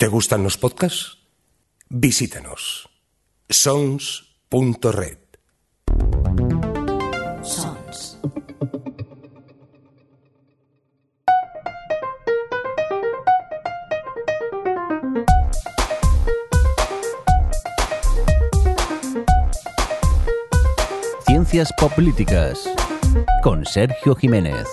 ¿Te gustan los podcasts? Visítanos. sons.red. Sons. Ciencias Políticas con Sergio Jiménez.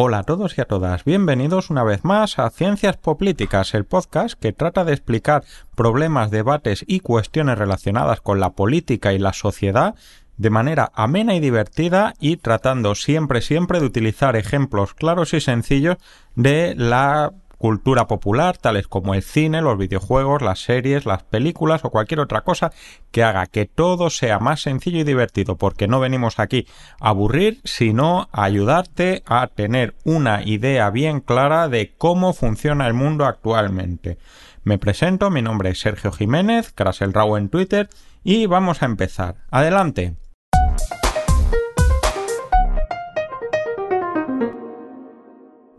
Hola a todos y a todas, bienvenidos una vez más a Ciencias Políticas, el podcast que trata de explicar problemas, debates y cuestiones relacionadas con la política y la sociedad de manera amena y divertida y tratando siempre siempre de utilizar ejemplos claros y sencillos de la cultura popular, tales como el cine, los videojuegos, las series, las películas o cualquier otra cosa que haga que todo sea más sencillo y divertido, porque no venimos aquí a aburrir, sino a ayudarte a tener una idea bien clara de cómo funciona el mundo actualmente. Me presento, mi nombre es Sergio Jiménez, Crasel Rau en Twitter, y vamos a empezar. Adelante.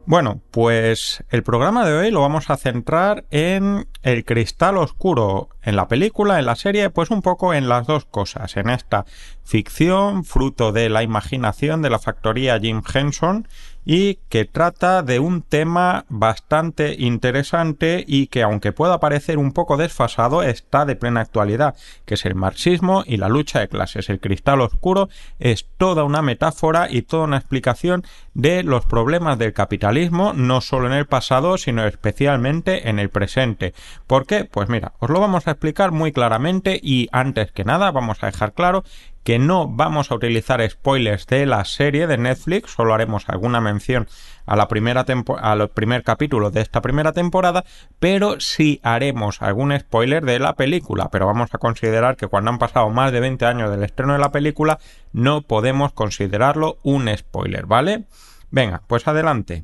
Bueno, pues el programa de hoy lo vamos a centrar en el cristal oscuro, en la película, en la serie, pues un poco en las dos cosas, en esta ficción fruto de la imaginación de la factoría Jim Henson y que trata de un tema bastante interesante y que aunque pueda parecer un poco desfasado está de plena actualidad, que es el marxismo y la lucha de clases. El cristal oscuro es toda una metáfora y toda una explicación de los problemas del capitalismo, no solo en el pasado, sino especialmente en el presente. ¿Por qué? Pues mira, os lo vamos a explicar muy claramente y antes que nada vamos a dejar claro que no vamos a utilizar spoilers de la serie de Netflix, solo haremos alguna mención a la primera al primer capítulo de esta primera temporada, pero sí haremos algún spoiler de la película, pero vamos a considerar que cuando han pasado más de 20 años del estreno de la película no podemos considerarlo un spoiler, ¿vale? Venga, pues adelante.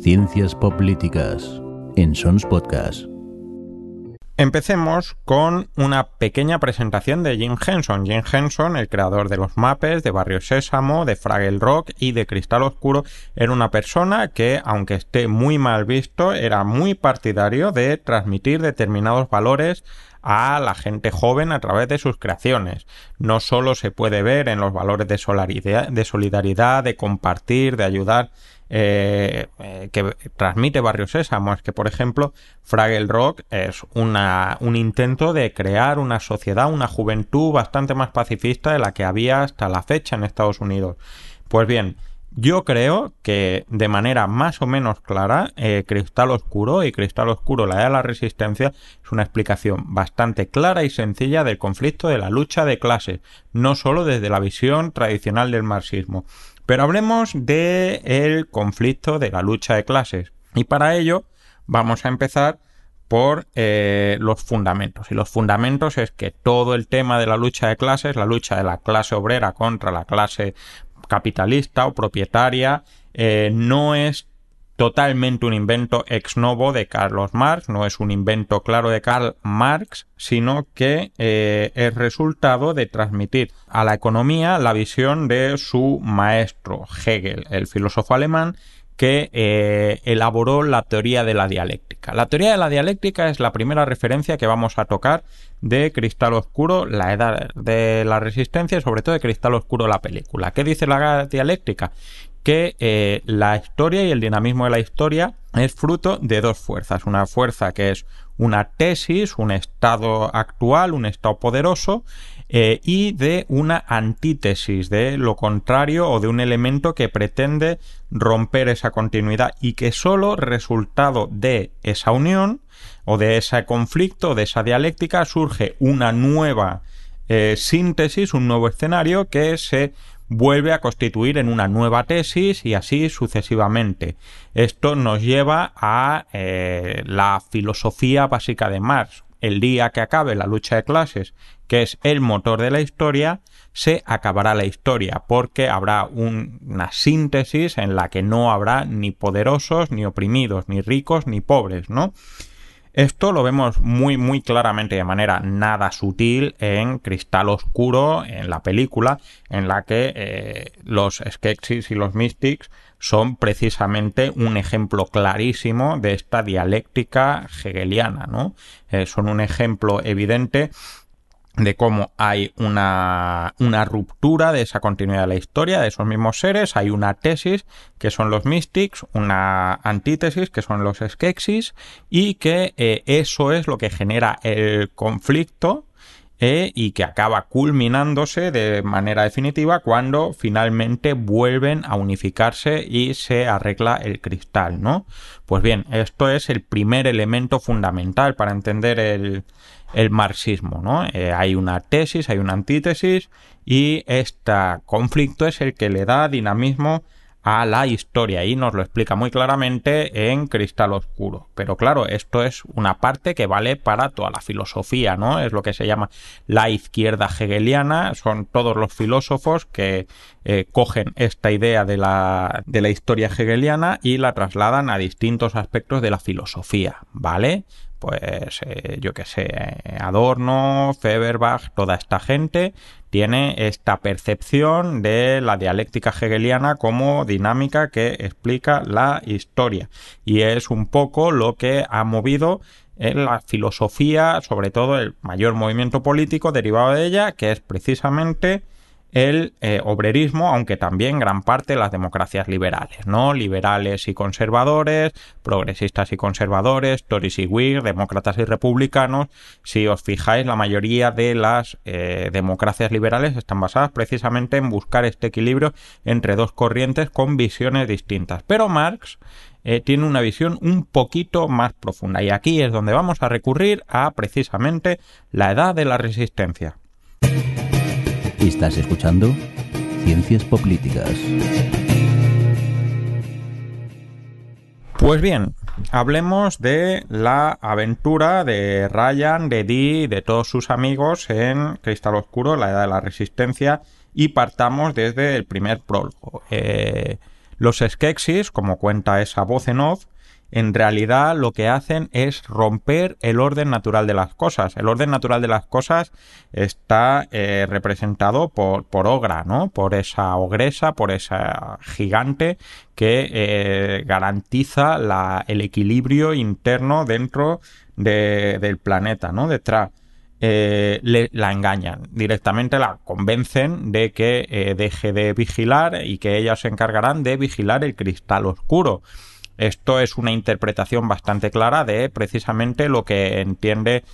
Ciencias Políticas en Sons Podcast. Empecemos con una pequeña presentación de Jim Henson. Jim Henson, el creador de los mapes, de Barrio Sésamo, de Fraggle Rock y de Cristal Oscuro, era una persona que, aunque esté muy mal visto, era muy partidario de transmitir determinados valores a la gente joven a través de sus creaciones. No solo se puede ver en los valores de solidaridad, de, compartir, de ayudar, eh, eh, que transmite Barrio Sésamo. Es que, por ejemplo, Fraggle Rock es una, un intento de crear una sociedad, una juventud bastante más pacifista de la que había hasta la fecha en Estados Unidos. Pues bien, yo creo que de manera más o menos clara, eh, Cristal Oscuro y Cristal Oscuro, la de la resistencia, es una explicación bastante clara y sencilla del conflicto de la lucha de clases, no solo desde la visión tradicional del marxismo. Pero hablemos del el conflicto de la lucha de clases. Y para ello vamos a empezar por eh, los fundamentos. Y los fundamentos es que todo el tema de la lucha de clases, la lucha de la clase obrera contra la clase capitalista o propietaria, eh, no es totalmente un invento ex novo de Carlos Marx, no es un invento claro de Karl Marx, sino que eh, es resultado de transmitir a la economía la visión de su maestro Hegel, el filósofo alemán, que eh, elaboró la teoría de la dialéctica. La teoría de la dialéctica es la primera referencia que vamos a tocar de Cristal Oscuro, la edad de la resistencia y sobre todo de Cristal Oscuro la película. ¿Qué dice la dialéctica? Que eh, la historia y el dinamismo de la historia es fruto de dos fuerzas. Una fuerza que es una tesis, un estado actual, un estado poderoso, eh, y de una antítesis, de lo contrario o de un elemento que pretende romper esa continuidad y que solo resultado de esa unión o de ese conflicto, de esa dialéctica, surge una nueva eh, síntesis, un nuevo escenario que se vuelve a constituir en una nueva tesis y así sucesivamente. Esto nos lleva a eh, la filosofía básica de Marx. El día que acabe la lucha de clases, que es el motor de la historia, se acabará la historia, porque habrá una síntesis en la que no habrá ni poderosos, ni oprimidos, ni ricos, ni pobres, ¿no? Esto lo vemos muy muy claramente de manera nada sutil en Cristal Oscuro, en la película, en la que eh, los Skeksis y los Mystics son precisamente un ejemplo clarísimo de esta dialéctica hegeliana, ¿no? Eh, son un ejemplo evidente de cómo hay una, una, ruptura de esa continuidad de la historia, de esos mismos seres, hay una tesis, que son los mystics, una antítesis, que son los skeksis, y que eh, eso es lo que genera el conflicto eh, y que acaba culminándose de manera definitiva cuando finalmente vuelven a unificarse y se arregla el cristal, ¿no? Pues bien, esto es el primer elemento fundamental para entender el, el marxismo, ¿no? Eh, hay una tesis, hay una antítesis y este conflicto es el que le da dinamismo a la historia y nos lo explica muy claramente en Cristal Oscuro. Pero claro, esto es una parte que vale para toda la filosofía, ¿no? Es lo que se llama la izquierda hegeliana, son todos los filósofos que eh, cogen esta idea de la, de la historia hegeliana y la trasladan a distintos aspectos de la filosofía, ¿vale? Pues eh, yo que sé, Adorno, Feuerbach, toda esta gente tiene esta percepción de la dialéctica hegeliana como dinámica que explica la historia. Y es un poco lo que ha movido en la filosofía, sobre todo el mayor movimiento político derivado de ella, que es precisamente el eh, obrerismo, aunque también gran parte las democracias liberales, ¿no? Liberales y conservadores, progresistas y conservadores, Tories y Whigs, demócratas y republicanos. Si os fijáis, la mayoría de las eh, democracias liberales están basadas precisamente en buscar este equilibrio entre dos corrientes con visiones distintas. Pero Marx eh, tiene una visión un poquito más profunda y aquí es donde vamos a recurrir a precisamente la edad de la resistencia. Estás escuchando Ciencias Políticas. Pues bien, hablemos de la aventura de Ryan, de Dee, de todos sus amigos en Cristal Oscuro, la Edad de la Resistencia, y partamos desde el primer prólogo. Eh, los Skeksis, como cuenta esa voz en off, en realidad lo que hacen es romper el orden natural de las cosas. El orden natural de las cosas está eh, representado por, por Ogra, ¿no? Por esa ogresa, por esa gigante que eh, garantiza el equilibrio interno dentro del planeta, ¿no? Detrás. Eh, la engañan, directamente la convencen de que deje de vigilar y que ellas se encargarán de vigilar el cristal oscuro. Esto es una interpretación bastante clara de precisamente lo que entiende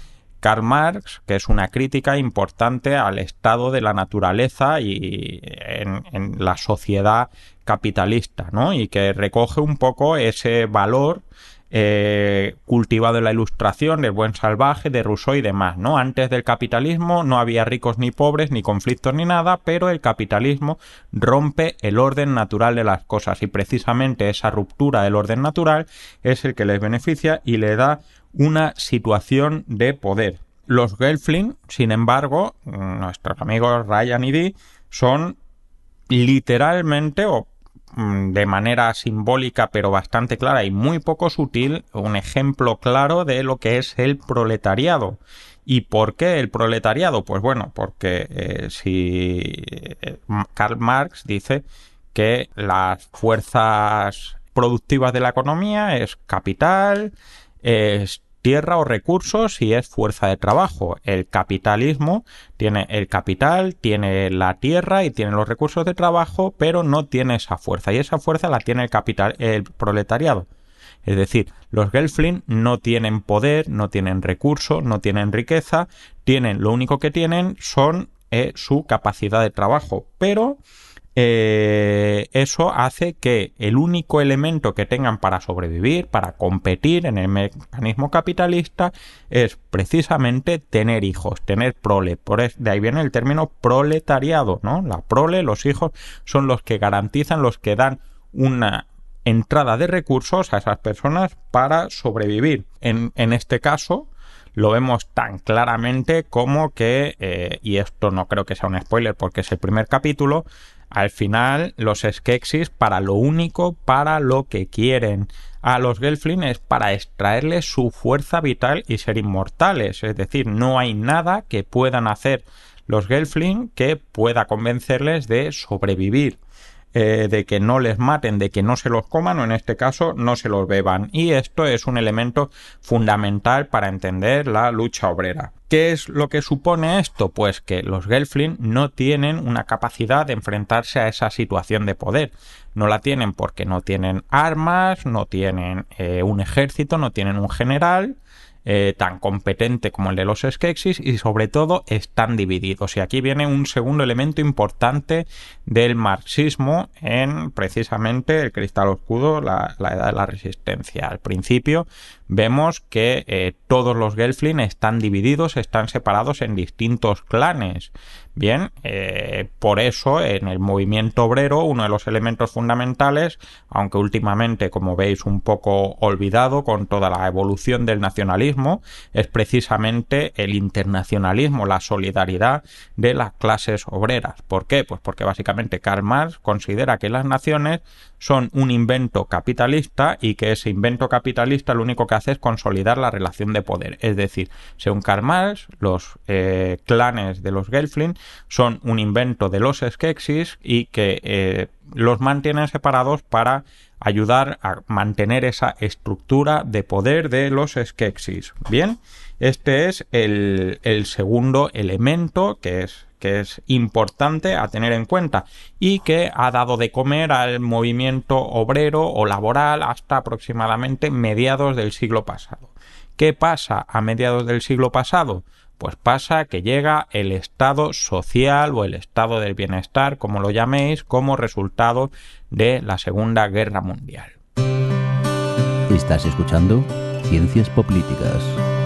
Karl Marx, que es una crítica importante al estado de la naturaleza y en, la sociedad capitalista, ¿no? Y que recoge un poco ese valor eh, cultivado en la ilustración, del buen salvaje, de Rousseau y demás, ¿no? Antes del capitalismo no había ricos ni pobres, ni conflictos ni nada, pero el capitalismo rompe el orden natural de las cosas y precisamente esa ruptura del orden natural es el que les beneficia y le da una situación de poder. Los Gelfling, sin embargo, nuestros amigos Ryan y Dee, son literalmente Mm, de manera simbólica pero bastante clara y muy poco sutil un ejemplo claro de lo que es el proletariado. ¿Y por qué el proletariado? Pues bueno, porque eh, si eh, Karl Marx dice que las fuerzas productivas de la economía es capital, es tierra o recursos y es fuerza de trabajo. El capitalismo tiene el capital, tiene la tierra y tiene los recursos de trabajo, pero no tiene esa fuerza y esa fuerza la tiene el capital, el proletariado. Es decir, los Gelfling no tienen poder, no tienen recursos, no tienen riqueza, tienen lo único que tienen son eh, su capacidad de trabajo, pero eh, eso hace que el único elemento que tengan para sobrevivir, para competir en el mecanismo capitalista, es precisamente tener hijos, tener prole. Por de ahí viene el término proletariado, ¿no? La prole, los hijos, son los que garantizan, los que dan una entrada de recursos a esas personas para sobrevivir. En, en este caso, lo vemos tan claramente como que, eh, y esto no creo que sea un spoiler porque es el primer capítulo, al final los Skeksis para lo único, para lo que quieren a los Gelfling es para extraerles su fuerza vital y ser inmortales. Es decir, no hay nada que puedan hacer los Gelfling que pueda convencerles de sobrevivir. Eh, de que no les maten, de que no se los coman o en este caso no se los beban. Y esto es un elemento fundamental para entender la lucha obrera. ¿Qué es lo que supone esto? Pues que los Gelfling no tienen una capacidad de enfrentarse a esa situación de poder. No la tienen porque no tienen armas, no tienen eh, un ejército, no tienen un general, eh, tan competente como el de los Skeksis y sobre todo están divididos. Y aquí viene un segundo elemento importante del marxismo en precisamente el cristal oscuro, la, edad de la resistencia. Al principio vemos que eh, todos los Gelfling están divididos, están separados en distintos clanes. Bien, eh, por eso en el movimiento obrero uno de los elementos fundamentales, aunque últimamente como veis un poco olvidado con toda la evolución del nacionalismo, es precisamente el internacionalismo, la solidaridad de las clases obreras. ¿Por qué? Pues porque básicamente Karl Marx considera que las naciones son un invento capitalista y que ese invento capitalista lo único que hace es consolidar la relación de poder. Es decir, según Karl Marx, los eh, clanes de los Gelfling son un invento de los Skeksis y que eh, los mantienen separados para ayudar a mantener esa estructura de poder de los Skeksis. Bien, este es el, el segundo elemento que es que es importante a tener en cuenta y que ha dado de comer al movimiento obrero o laboral hasta aproximadamente mediados del siglo pasado. ¿Qué pasa a mediados del siglo pasado? Pues pasa que llega el estado social o el estado del bienestar, como lo llaméis, como resultado de la Segunda Guerra Mundial. Estás escuchando Ciencias Políticas.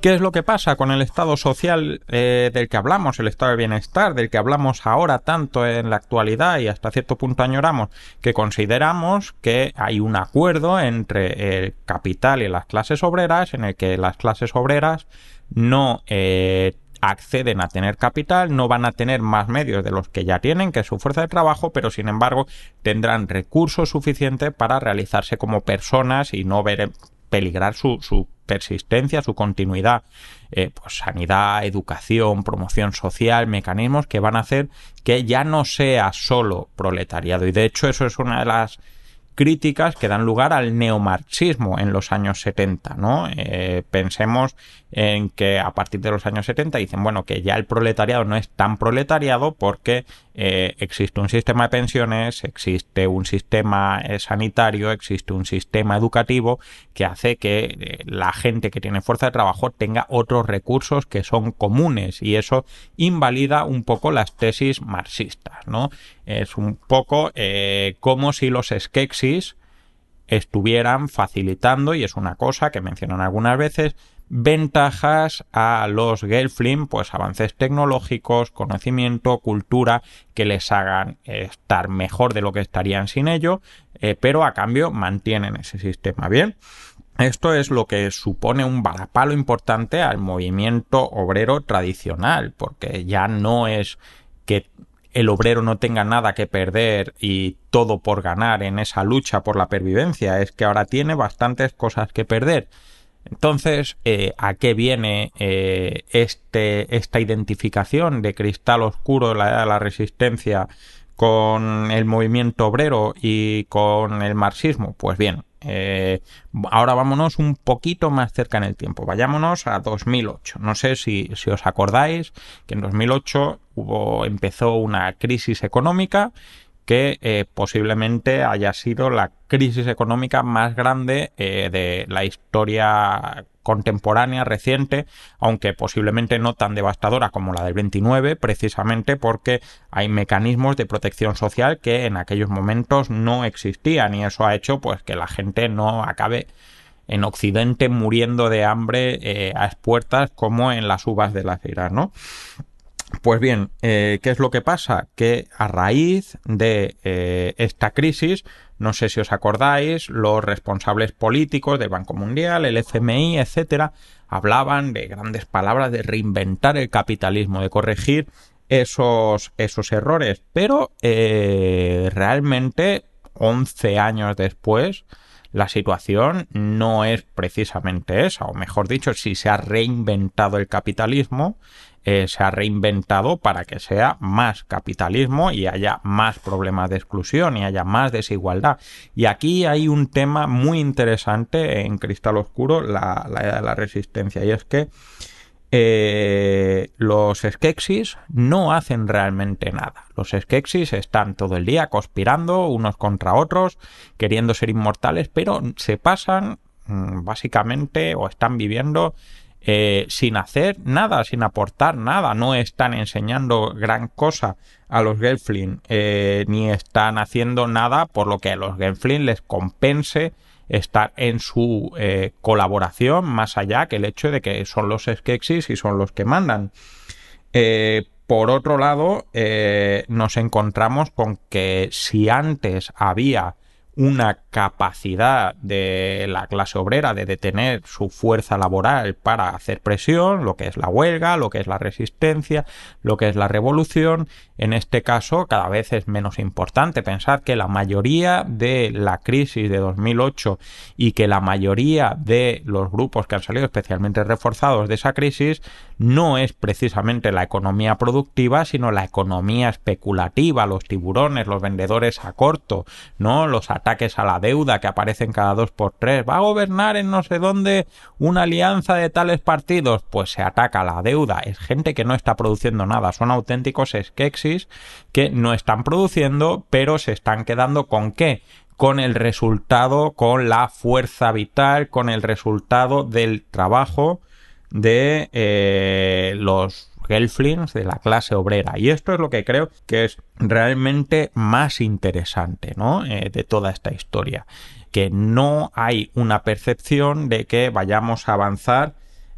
¿Qué es lo que pasa con el estado social eh, del que hablamos, el estado de bienestar, del que hablamos ahora tanto en la actualidad y hasta cierto punto añoramos, que consideramos que hay un acuerdo entre el capital y las clases obreras en el que las clases obreras no eh, acceden a tener capital, no van a tener más medios de los que ya tienen, que es su fuerza de trabajo, pero sin embargo tendrán recursos suficientes para realizarse como personas y no ver peligrar su, su persistencia, su continuidad, eh, pues sanidad, educación, promoción social, mecanismos que van a hacer que ya no sea solo proletariado. Y de hecho eso es una de las críticas que dan lugar al neomarxismo en los años 70, ¿no? Eh, pensemos en que a partir de los años 70 dicen, bueno, que ya el proletariado no es tan proletariado porque eh, existe un sistema de pensiones, existe un sistema eh, sanitario, existe un sistema educativo que hace que la gente que tiene fuerza de trabajo tenga otros recursos que son comunes y eso invalida un poco las tesis marxistas, ¿no? Es un poco como si los skeksis estuvieran facilitando, y es una cosa que mencionan algunas veces, ventajas a los Gelfling, pues avances tecnológicos, conocimiento, cultura, que les hagan estar mejor de lo que estarían sin ello, eh, pero a cambio mantienen ese sistema bien. Esto es lo que supone un varapalo importante al movimiento obrero tradicional, porque ya no es que el obrero no tenga nada que perder y todo por ganar en esa lucha por la pervivencia, es que ahora tiene bastantes cosas que perder. Entonces, eh, ¿a qué viene eh, este, esta identificación de cristal oscuro la edad de la resistencia con el movimiento obrero y con el marxismo? Pues bien, eh, ahora vámonos un poquito más cerca en el tiempo. Vayámonos a 2008. No sé si, os acordáis que en 2008 hubo, empezó una crisis económica que eh, posiblemente haya sido la crisis económica más grande eh, de la historia contemporánea reciente, aunque posiblemente no tan devastadora como la del 29, precisamente porque hay mecanismos de protección social que en aquellos momentos no existían y eso ha hecho pues que la gente no acabe en Occidente muriendo de hambre eh, a expuertas como en las uvas de la cera, ¿no? Pues bien, eh, ¿qué es lo que pasa? Que a raíz de eh, esta crisis, no sé si os acordáis, los responsables políticos del Banco Mundial, el FMI, etcétera, hablaban de grandes palabras de reinventar el capitalismo, de corregir esos, esos errores, pero eh, realmente 11 años después, la situación no es precisamente esa, o mejor dicho, si se ha reinventado el capitalismo, eh, se ha reinventado para que sea más capitalismo y haya más problemas de exclusión y haya más desigualdad. Y aquí hay un tema muy interesante en Cristal Oscuro, la, la, la resistencia, y es que eh, los Skeksis no hacen realmente nada. Los Skeksis están todo el día conspirando unos contra otros, queriendo ser inmortales, pero se pasan mm, básicamente o están viviendo eh, sin hacer nada, sin aportar nada. No están enseñando gran cosa a los Gelfling, eh, ni están haciendo nada por lo que a los Gelfling les compense estar en su eh, colaboración más allá que el hecho de que son los Skeksis y son los que mandan. Eh, por otro lado, nos encontramos con que si antes había una capacidad de la clase obrera de detener su fuerza laboral para hacer presión, lo que es la huelga, lo que es la resistencia, lo que es la revolución. En este caso, cada vez es menos importante. pensar que la mayoría de la crisis de 2008 y que la mayoría de los grupos que han salido especialmente reforzados de esa crisis no es precisamente la economía productiva, sino la economía especulativa, los tiburones, los vendedores a corto, ¿no? Los ataques a la deuda que aparecen cada dos por tres. ¿Va a gobernar en no sé dónde una alianza de tales partidos? Pues se ataca la deuda. Es gente que no está produciendo nada. Son auténticos skeksis que no están produciendo, pero se están quedando con qué? con el resultado, con la fuerza vital, con el resultado del trabajo de eh, los Gelflings de la clase obrera. Y esto es lo que creo que es realmente más interesante ¿no? Eh, de toda esta historia. Que no hay una percepción de que vayamos a avanzar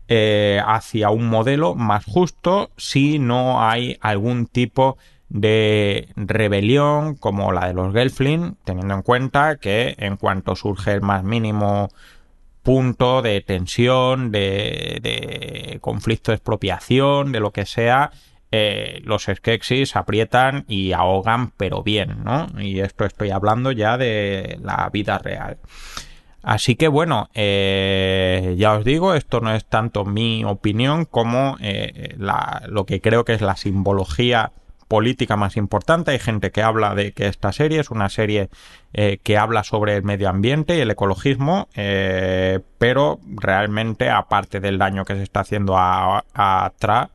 eh, hacia un modelo más justo si no hay algún tipo de rebelión como la de los Gelfling, teniendo en cuenta que en cuanto surge el más mínimo punto de tensión, de, de conflicto de expropiación, de lo que sea, eh, los Skeksis aprietan y ahogan, pero bien, ¿no? Y esto estoy hablando ya de la vida real. Así que bueno, eh, ya os digo, esto no es tanto mi opinión como eh, lo que creo que es la simbología política más importante. Hay gente que habla de que esta serie es una serie eh, que habla sobre el medio ambiente y el ecologismo, eh, pero realmente, aparte del daño que se está haciendo a, a Tra,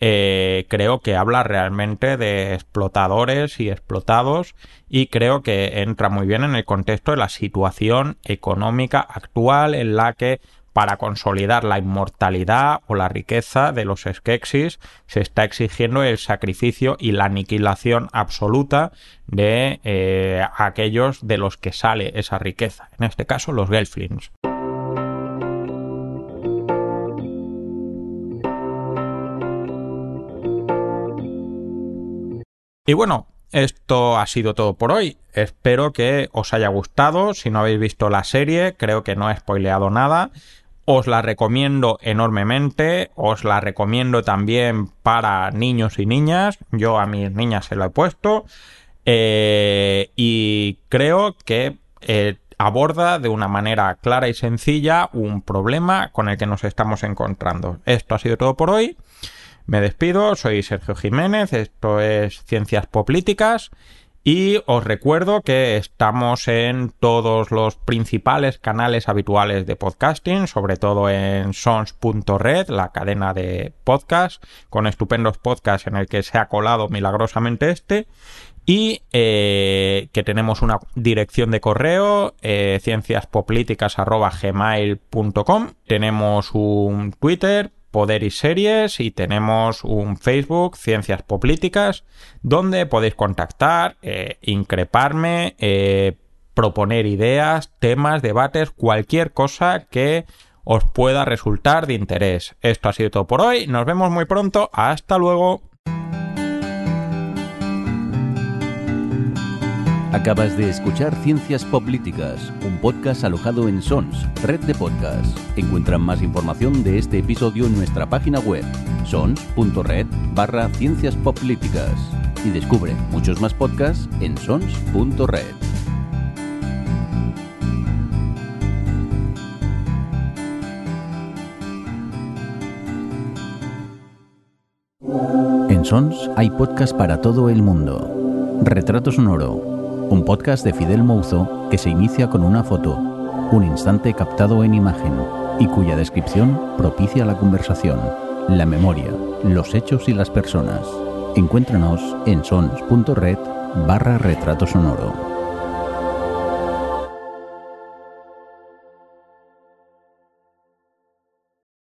eh, creo que habla realmente de explotadores y explotados y creo que entra muy bien en el contexto de la situación económica actual en la que para consolidar la inmortalidad o la riqueza de los Skeksis se está exigiendo el sacrificio y la aniquilación absoluta de eh, aquellos de los que sale esa riqueza, en este caso los Gelflings. Y bueno, esto ha sido todo por hoy. Espero que os haya gustado. Si no habéis visto la serie, creo que no he spoileado nada. Os la recomiendo enormemente, os la recomiendo también para niños y niñas. Yo a mis niñas se lo he puesto. Eh, y creo que eh, aborda de una manera clara y sencilla un problema con el que nos estamos encontrando. Esto ha sido todo por hoy. Me despido, soy Sergio Jiménez, esto es Ciencias Políticas y os recuerdo que estamos en todos los principales canales habituales de podcasting, sobre todo en sons.red, la cadena de podcast, con estupendos podcasts en el que se ha colado milagrosamente este. Y eh, que tenemos una dirección de correo, eh, cienciaspoplíticas.gmail.com. Tenemos un Twitter, Poder y Series y tenemos un Facebook, Ciencias Políticas, donde podéis contactar, eh, increparme, eh, proponer ideas, temas, debates, cualquier cosa que os pueda resultar de interés. Esto ha sido todo por hoy, nos vemos muy pronto, hasta luego. Acabas de escuchar Ciencias Políticas, un podcast alojado en Sons, red de podcasts. Encuentran más información de este episodio en nuestra página web, sons.red barra ciencias políticas. Y descubre muchos más podcasts en sons.red. En Sons hay podcasts para todo el mundo. Retrato sonoro, un podcast de Fidel Mouzo que se inicia con una foto, un instante captado en imagen y cuya descripción propicia la conversación, la memoria, los hechos y las personas. Encuéntranos en sons.red barra retrato sonoro.